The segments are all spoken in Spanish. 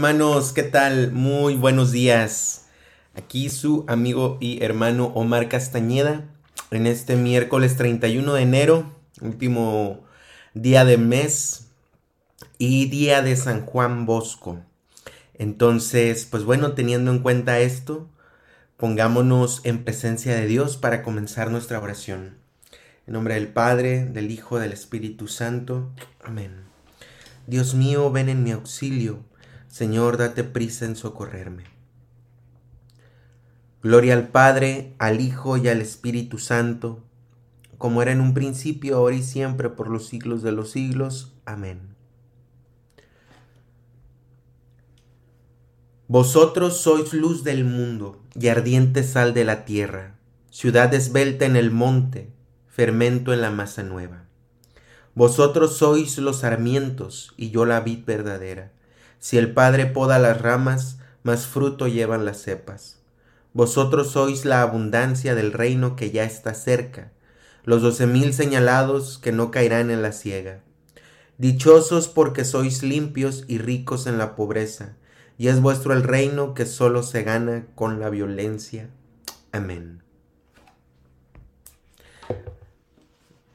Hermanos, ¿qué tal? Muy buenos días. Aquí su amigo y hermano Omar Castañeda en este miércoles 31 de enero, último día del mes y día de San Juan Bosco. Entonces, pues bueno, teniendo en cuenta esto, pongámonos en presencia de Dios para comenzar nuestra oración. En nombre del Padre, del Hijo, del Espíritu Santo. Amén. Dios mío, ven en mi auxilio. Señor, date prisa en socorrerme. Gloria al Padre, al Hijo y al Espíritu Santo, como era en un principio, ahora y siempre, por los siglos de los siglos. Amén. Vosotros sois luz del mundo y ardiente sal de la tierra, ciudad esbelta en el monte, fermento en la masa nueva. Vosotros sois los sarmientos y yo la vid verdadera. Si el Padre poda las ramas, más fruto llevan las cepas. Vosotros sois la abundancia del reino que ya está cerca, los doce mil señalados que no caerán en la ciega. Dichosos porque sois limpios y ricos en la pobreza, y es vuestro el reino que solo se gana con la violencia. Amén.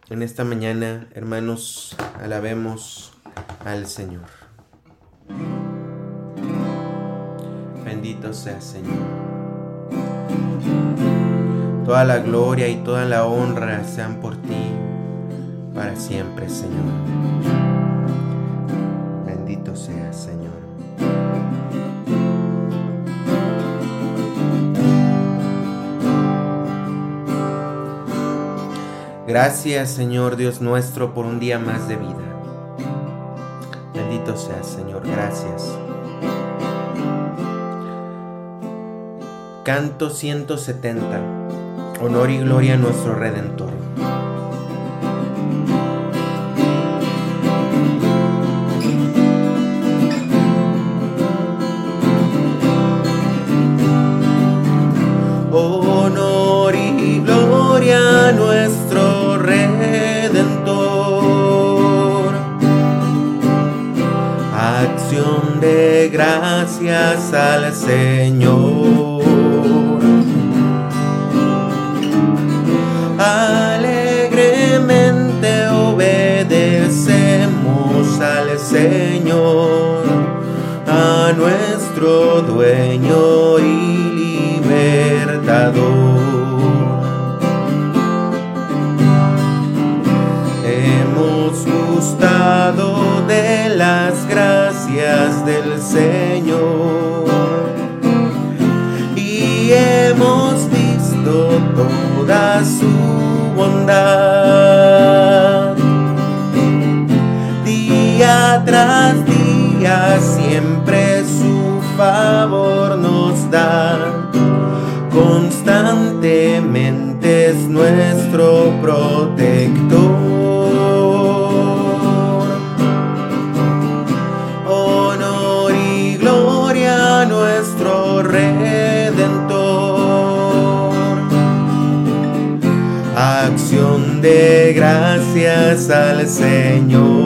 En esta mañana, hermanos, alabemos al Señor. Bendito sea Señor. Toda la gloria y toda la honra sean por ti para siempre, Señor. Bendito sea Señor. Gracias, Señor Dios nuestro, por un día más de vida. Bendito sea, Señor. Gracias. Canto 170. Honor y gloria a nuestro Redentor. Honor y gloria a nuestro Redentor. Acción de gracias al Señor. Nuestro dueño y libertador. Hemos gustado de las gracias del Señor y hemos visto toda su bondad. Día tras día Constantemente es nuestro protector. Honor y gloria a nuestro Redentor. Acción de gracias al Señor.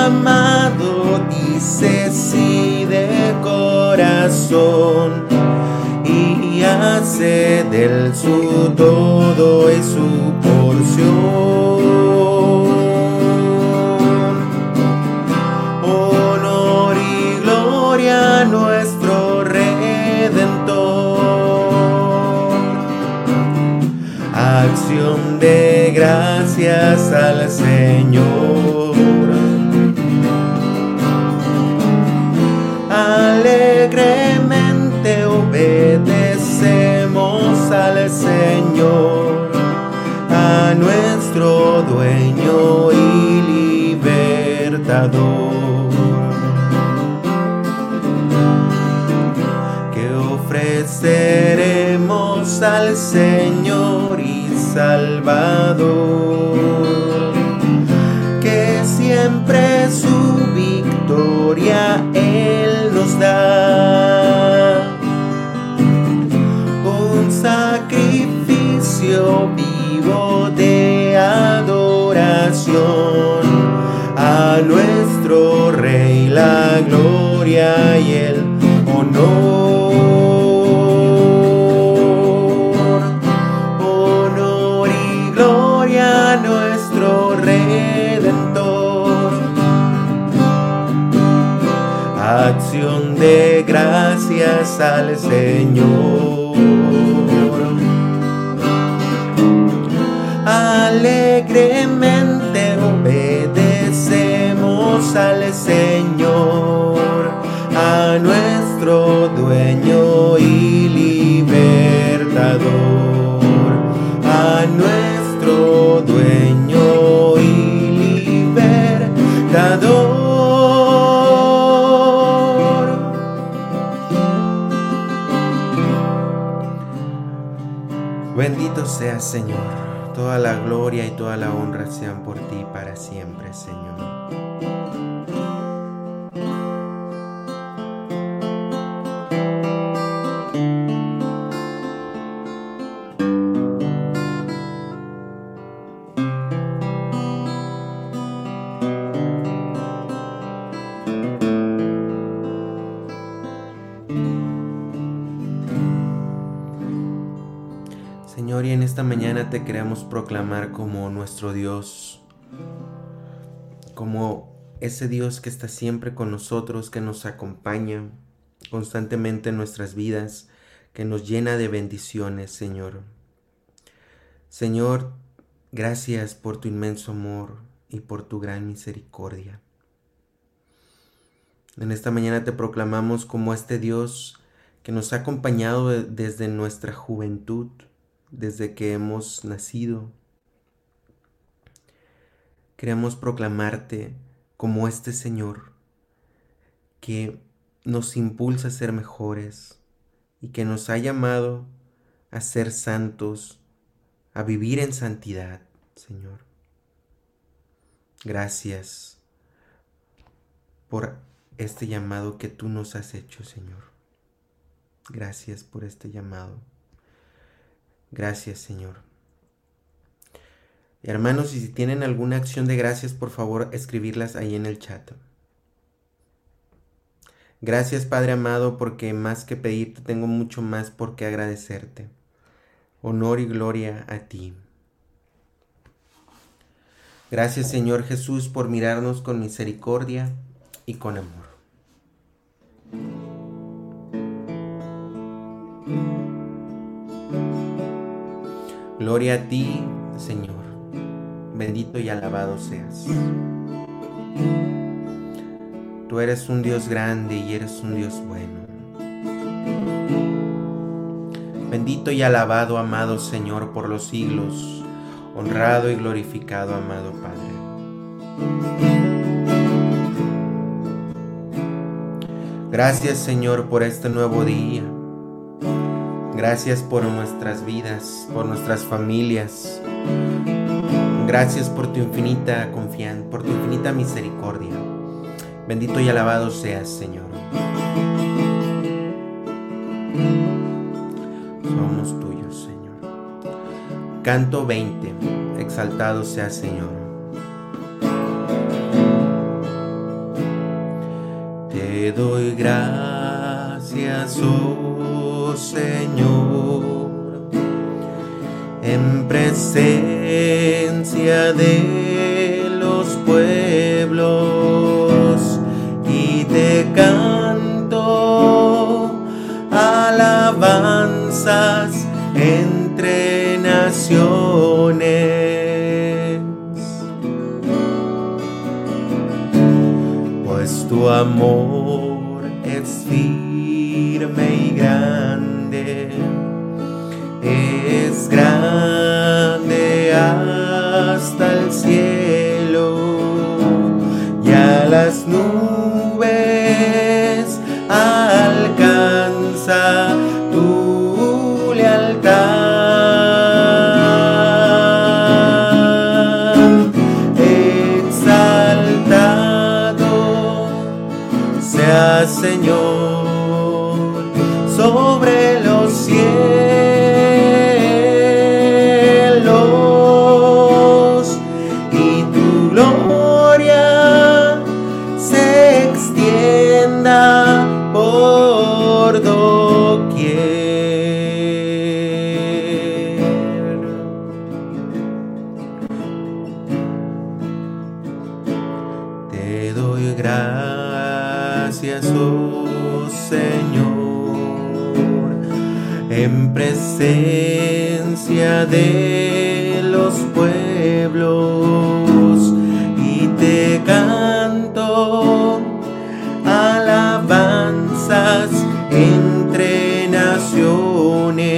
Ser llamado dice sí de corazón y hace del su todo y su porción. Honor y gloria a nuestro Redentor. Acción de gracias al Señor, dueño y libertador, que ofreceremos al Señor y Salvador, que siempre su victoria Él nos da. Un sacrificio a nuestro Rey la gloria y el honor. Honor y gloria a nuestro Redentor. Acción de gracias al Señor. alegremente al Señor, a nuestro dueño y libertador, a nuestro dueño y libertador. Bendito sea Señor Toda la gloria y toda la honra sean por ti para siempre. Señor, queremos proclamar como nuestro Dios, como ese Dios que está siempre con nosotros, que nos acompaña constantemente en nuestras vidas, que nos llena de bendiciones, Señor. Señor, gracias por tu inmenso amor y por tu gran misericordia. En esta mañana te proclamamos como este Dios que nos ha acompañado desde nuestra juventud, desde que hemos nacido. Queremos proclamarte como este Señor que nos impulsa a ser mejores y que nos ha llamado a ser santos, a vivir en santidad, Señor. Gracias por este llamado que tú nos has hecho, Señor. Gracias por este llamado. Gracias, Señor. Hermanos, y si tienen alguna acción de gracias, por favor, escribirlas ahí en el chat. Gracias, Padre amado, porque más que pedirte, tengo mucho más por qué agradecerte. Honor y gloria a ti. Gracias, Señor Jesús, por mirarnos con misericordia y con amor. Gloria a ti, Señor. Bendito y alabado seas. Tú eres un Dios grande y eres un Dios bueno. Bendito y alabado, amado Señor, por los siglos. Honrado y glorificado, amado Padre. Gracias, Señor, por este nuevo día. Gracias por nuestras vidas, por nuestras familias. Gracias por tu infinita confianza, por tu infinita misericordia. Bendito y alabado seas, Señor. Somos tuyos, Señor. Canto 20. Exaltado sea, Señor. Te doy gracias, oh Señor en presencia de los pueblos y te canto alabanzas entre naciones. Pues tu amor Te doy gracias, oh Señor, en presencia de los pueblos y te canto alabanzas entre naciones.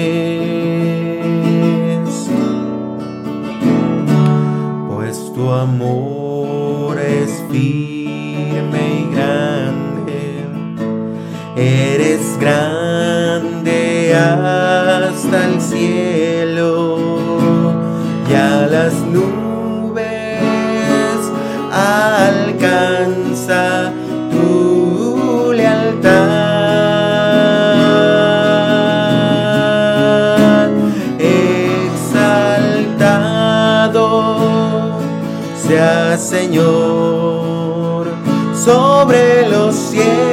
Pues tu amor es Señor sobre los cielos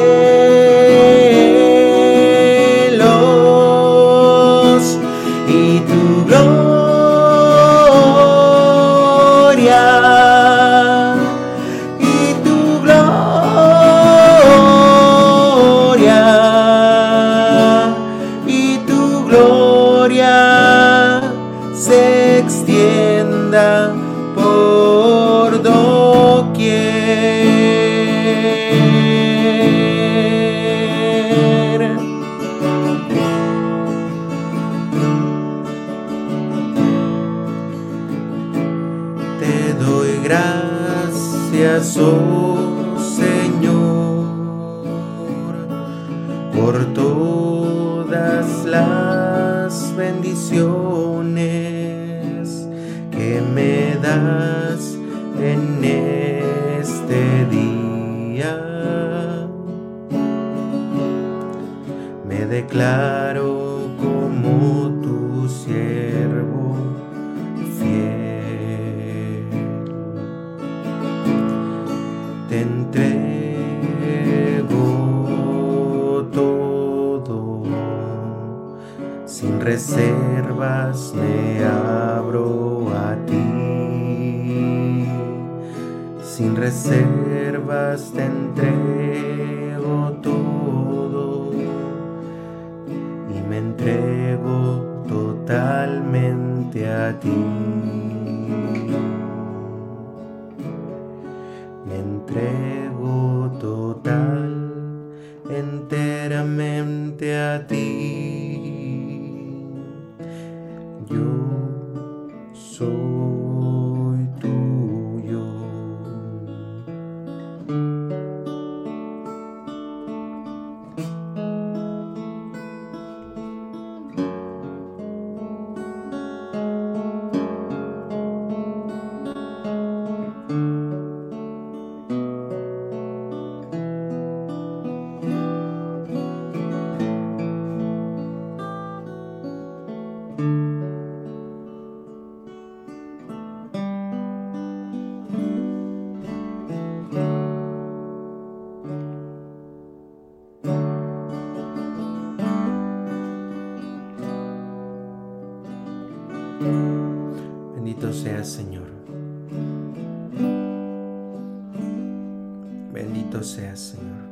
las bendiciones que me das en este día. Me declaro reservas me abro a ti. Sin reservas te entrego todo y me entrego totalmente a ti. Me entrego total, enteramente a ti. Bendito seas, Señor.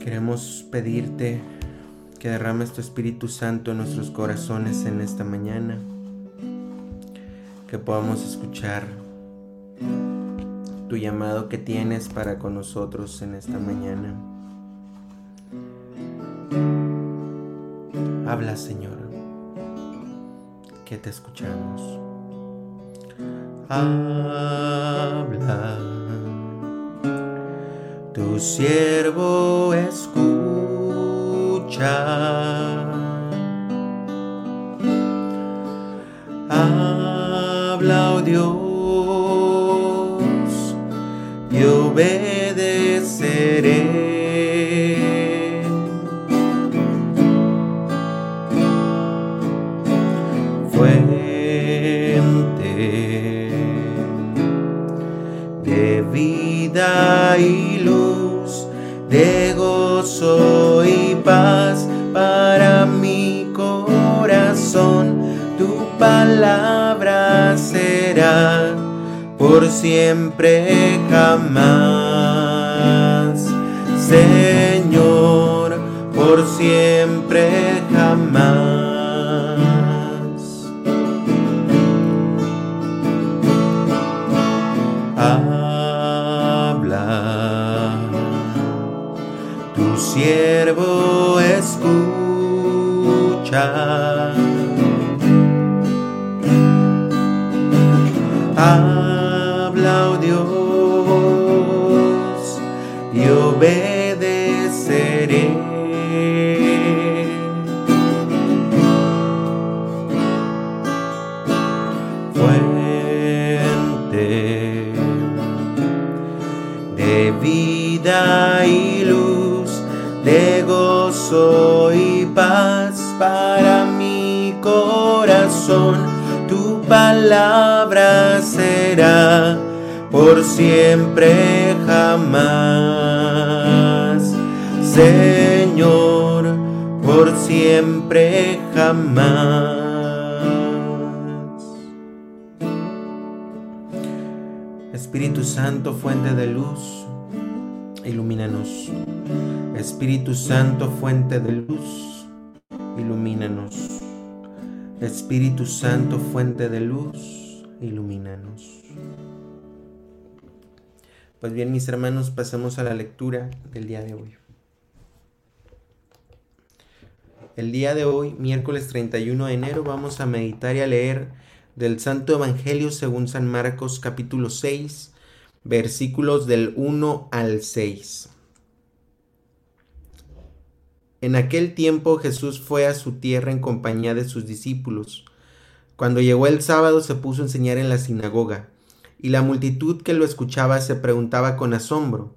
Queremos pedirte que derrames tu Espíritu Santo en nuestros corazones en esta mañana, que podamos escuchar tu llamado que tienes para con nosotros en esta mañana. Habla, Señor, que te escuchamos. Habla. Tu siervo escucha. Siempre jamás. Fuente de vida y luz de gozo y paz para mi corazón. Tu palabra será por siempre jamás. Señor, por siempre jamás. Espíritu Santo, fuente de luz, ilumínanos. Espíritu Santo, fuente de luz, ilumínanos. Espíritu Santo, fuente de luz, ilumínanos. Pues bien, mis hermanos, pasemos a la lectura del día de hoy. El día de hoy, miércoles 31 de enero, vamos a meditar y a leer del Santo Evangelio según San Marcos capítulo 6, versículos del 1 al 6. En aquel tiempo Jesús fue a su tierra en compañía de sus discípulos. Cuando llegó el sábado se puso a enseñar en la sinagoga, y la multitud que lo escuchaba se preguntaba con asombro,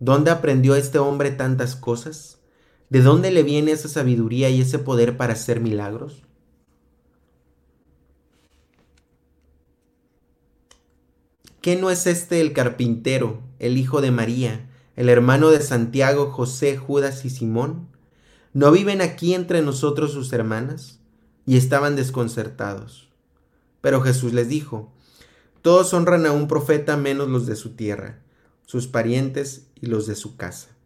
¿dónde aprendió este hombre tantas cosas? ¿De dónde le viene esa sabiduría y ese poder para hacer milagros? ¿Qué no es este el carpintero, el hijo de María, el hermano de Santiago, José, Judas y Simón? ¿No viven aquí entre nosotros sus hermanas? Y estaban desconcertados. Pero Jesús les dijo, Todos honran a un profeta menos los de su tierra, sus parientes y los de su casa.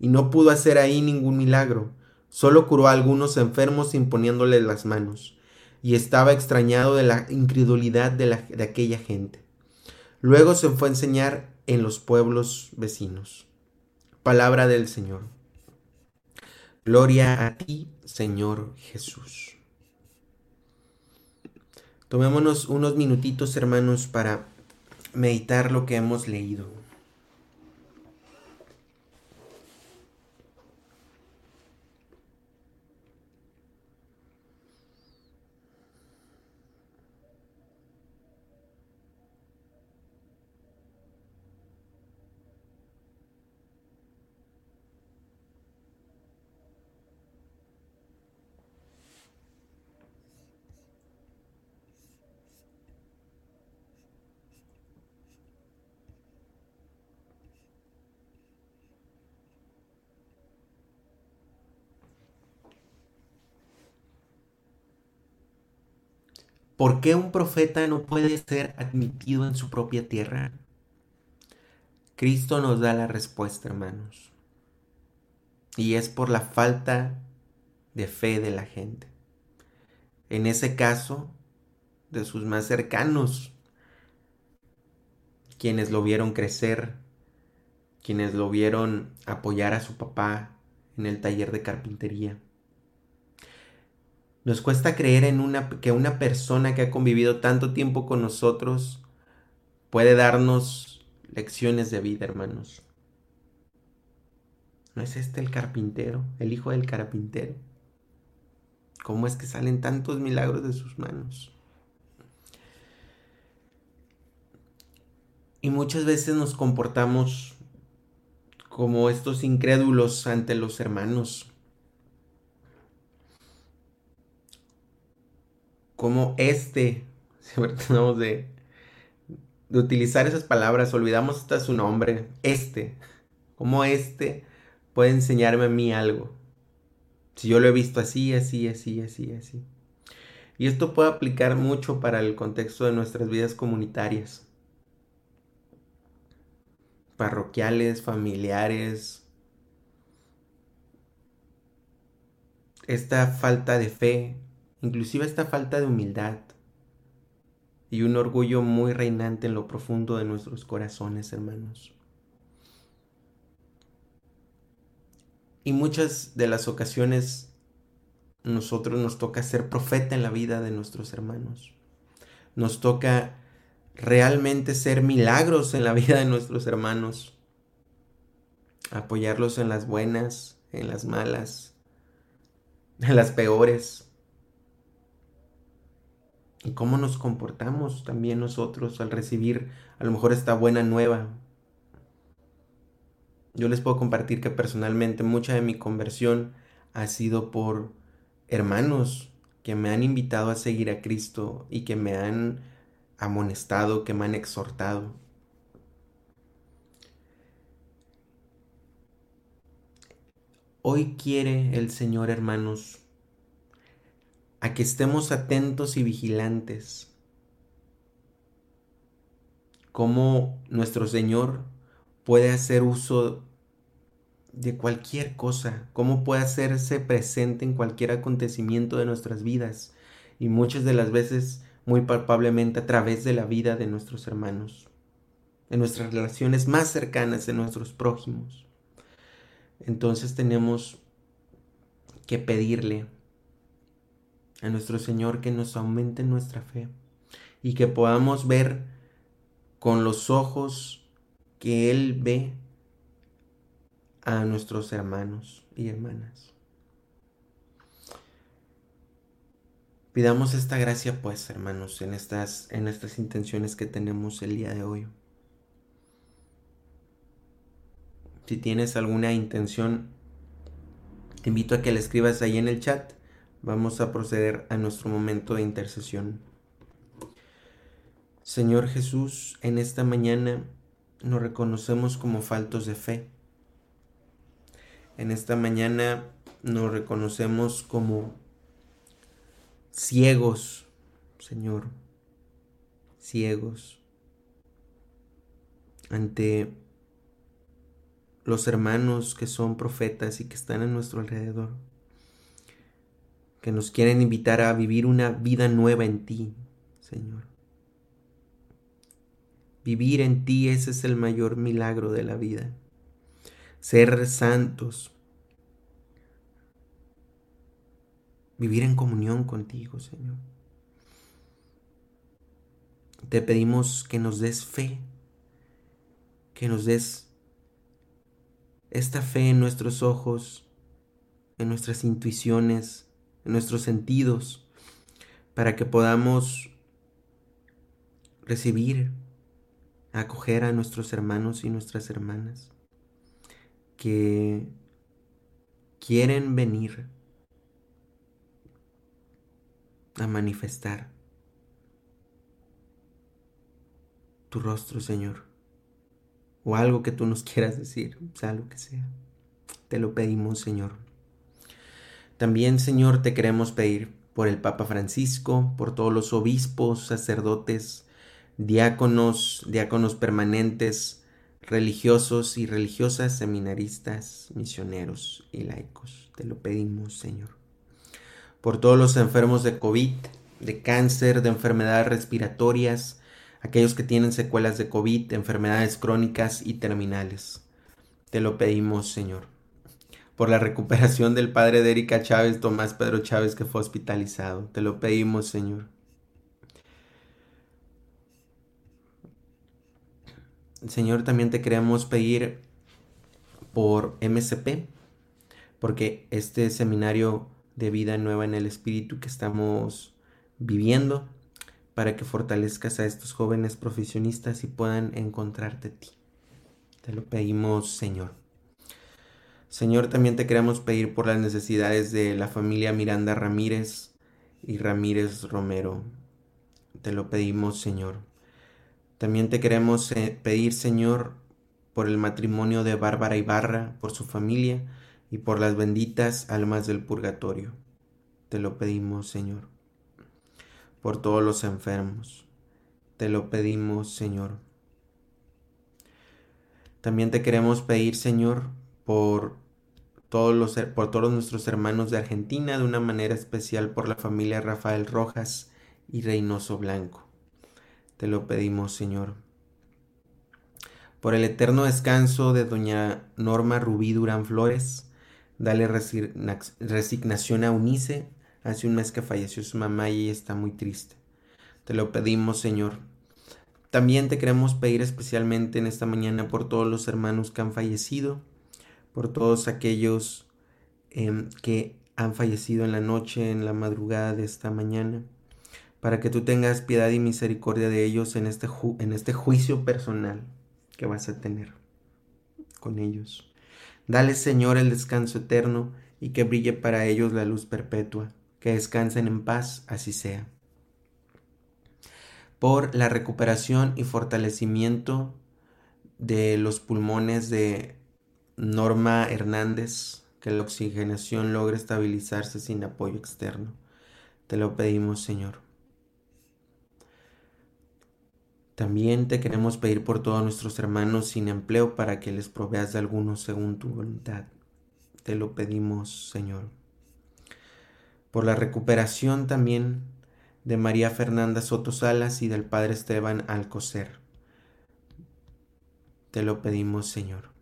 Y no pudo hacer ahí ningún milagro, solo curó a algunos enfermos imponiéndoles las manos, y estaba extrañado de la incredulidad de, de aquella gente. Luego se fue a enseñar en los pueblos vecinos. Palabra del Señor. Gloria a ti, Señor Jesús. Tomémonos unos minutitos, hermanos, para meditar lo que hemos leído. ¿Por qué un profeta no puede ser admitido en su propia tierra? Cristo nos da la respuesta, hermanos. Y es por la falta de fe de la gente. En ese caso, de sus más cercanos, quienes lo vieron crecer, quienes lo vieron apoyar a su papá en el taller de carpintería Nos cuesta creer en una, que una persona que ha convivido tanto tiempo con nosotros puede darnos lecciones de vida, hermanos. ¿No es este el carpintero, el hijo del carpintero? ¿Cómo es que salen tantos milagros de sus manos? Y muchas veces nos comportamos como estos incrédulos ante los hermanos. Como este, si tratamos de, de utilizar esas palabras, olvidamos hasta su nombre, este, como este puede enseñarme a mí algo. Si yo lo he visto así, así, así, así, así. Y esto puede aplicar mucho para el contexto de nuestras vidas comunitarias parroquiales, familiares. Esta falta de fe, inclusive esta falta de humildad y un orgullo muy reinante en lo profundo de nuestros corazones, hermanos. Y muchas de las ocasiones nosotros nos toca ser profeta en la vida de nuestros hermanos. Nos toca realmente ser milagros en la vida de nuestros hermanos. Apoyarlos en las buenas, en las malas, en las peores. Y cómo nos comportamos también nosotros al recibir a lo mejor esta buena nueva. Yo les puedo compartir que personalmente mucha de mi conversión ha sido por hermanos que me han invitado a seguir a Cristo y que me han amonestado, que me han exhortado. Hoy quiere el Señor, hermanos, a que estemos atentos y vigilantes, como nuestro Señor puede hacer uso de cualquier cosa, cómo puede hacerse presente en cualquier acontecimiento de nuestras vidas. Y muchas de las veces muy palpablemente a través de la vida de nuestros hermanos, de nuestras relaciones más cercanas, de nuestros prójimos. Entonces tenemos que pedirle a nuestro Señor que nos aumente nuestra fe y que podamos ver con los ojos que Él ve a nuestros hermanos y hermanas. Pidamos esta gracia pues, hermanos, en estas, en estas intenciones que tenemos el día de hoy. Si tienes alguna intención, te invito a que la escribas ahí en el chat. Vamos a proceder a nuestro momento de intercesión. Señor Jesús, en esta mañana nos reconocemos como faltos de fe. En esta mañana nos reconocemos como ciegos, Señor, ciegos ante los hermanos que son profetas y que están a nuestro alrededor, que nos quieren invitar a vivir una vida nueva en ti, Señor. Vivir en ti, ese es el mayor milagro de la vida. Ser santos, vivir en comunión contigo, Señor. Te pedimos que nos des fe, que nos des esta fe en nuestros ojos, en nuestras intuiciones, en nuestros sentidos, para que podamos recibir, acoger a nuestros hermanos y nuestras hermanas que quieren venir a manifestar tu rostro, Señor. O algo que tú nos quieras decir, sea lo que sea. Te lo pedimos, Señor. También, Señor, te queremos pedir por el Papa Francisco, por todos los obispos, sacerdotes, diáconos, diáconos permanentes, religiosos y religiosas, seminaristas, misioneros y laicos. Te lo pedimos, Señor por todos los enfermos de COVID, de cáncer, de enfermedades respiratorias, aquellos que tienen secuelas de COVID, enfermedades crónicas y terminales. Te lo pedimos, Señor. Por la recuperación del padre de Erika Chávez, Tomás Pedro Chávez, que fue hospitalizado. Te lo pedimos, Señor. Señor, también te queremos pedir por MCP, porque este seminario de vida nueva en el Espíritu que estamos viviendo, para que fortalezcas a estos jóvenes profesionistas y puedan encontrarte a ti. Te lo pedimos, Señor. Señor, también te queremos pedir por las necesidades de la familia Miranda Ramírez y Ramírez Romero. Te lo pedimos, Señor. También te queremos eh, pedir, Señor, por el matrimonio de Bárbara Ibarra, por su familia y por las benditas almas del purgatorio. Te lo pedimos, Señor. Por todos los enfermos. Te lo pedimos, Señor. También te queremos pedir, Señor, por todos, los, por todos nuestros hermanos de Argentina, de una manera especial por la familia Rafael Rojas y Reynoso Blanco. Te lo pedimos, Señor. Por el eterno descanso de doña Norma Rubí Durán Flores, dale resignación a Unice. Hace un mes que falleció su mamá y está muy triste. Te lo pedimos, Señor. También te queremos pedir especialmente en esta mañana por todos los hermanos que han fallecido, por todos aquellos em, que han fallecido en la noche, en la madrugada de esta mañana para que tú tengas piedad y misericordia de ellos en este, en este juicio personal que vas a tener con ellos. Dale, Señor, el descanso eterno y que brille para ellos la luz perpetua, que descansen en paz, así sea. Por la recuperación y fortalecimiento de los pulmones de Norma Hernández, que la oxigenación logre estabilizarse sin apoyo externo. Te lo pedimos, Señor. También te queremos pedir por todos nuestros hermanos sin empleo para que les proveas de algunos según tu voluntad. Te lo pedimos, Señor. Por la recuperación también de María Fernanda Soto Salas y del Padre Esteban Alcocer. Te lo pedimos, Señor.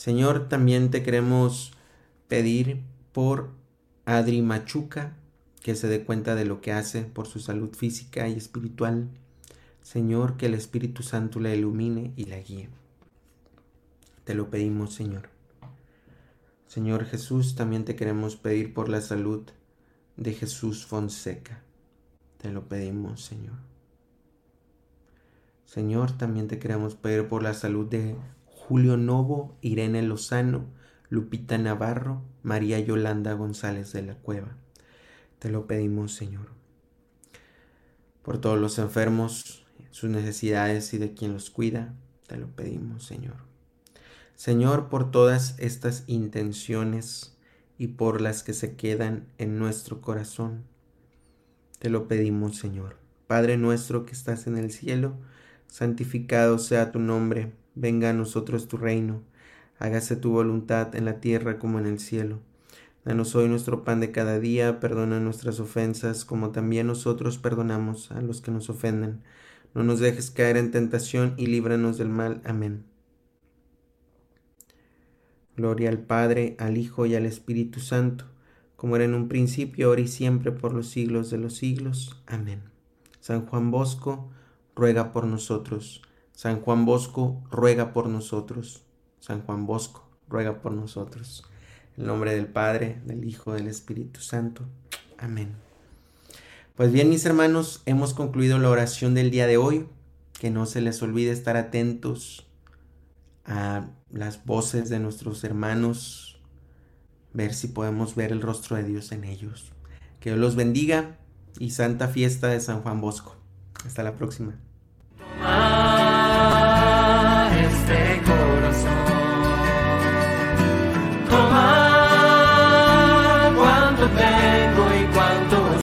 Señor, también te queremos pedir por Adri Machuca que se dé cuenta de lo que hace por su salud física y espiritual. Señor, que el Espíritu Santo la ilumine y la guíe. Te lo pedimos, Señor. Señor Jesús, también te queremos pedir por la salud de Jesús Fonseca. Te lo pedimos, Señor. Señor, también te queremos pedir por la salud de Julio Novo, Irene Lozano, Lupita Navarro, María Yolanda González de la Cueva. Te lo pedimos, Señor. Por todos los enfermos, sus necesidades y de quien los cuida, te lo pedimos, Señor. Señor, por todas estas intenciones y por las que se quedan en nuestro corazón, te lo pedimos, Señor. Padre nuestro que estás en el cielo, santificado sea tu nombre, venga a nosotros tu reino, hágase tu voluntad en la tierra como en el cielo. Danos hoy nuestro pan de cada día, perdona nuestras ofensas, como también nosotros perdonamos a los que nos ofenden. No nos dejes caer en tentación y líbranos del mal. Amén. Gloria al Padre, al Hijo y al Espíritu Santo, como era en un principio, ahora y siempre, por los siglos de los siglos. Amén. San Juan Bosco, ruega por nosotros. San Juan Bosco, ruega por nosotros. San Juan Bosco, ruega por nosotros. En nombre del Padre, del Hijo, del Espíritu Santo. Amén. Pues bien, mis hermanos, hemos concluido la oración del día de hoy. Que no se les olvide estar atentos a las voces de nuestros hermanos, ver si podemos ver el rostro de Dios en ellos. Que Dios los bendiga y santa fiesta de San Juan Bosco. Hasta la próxima.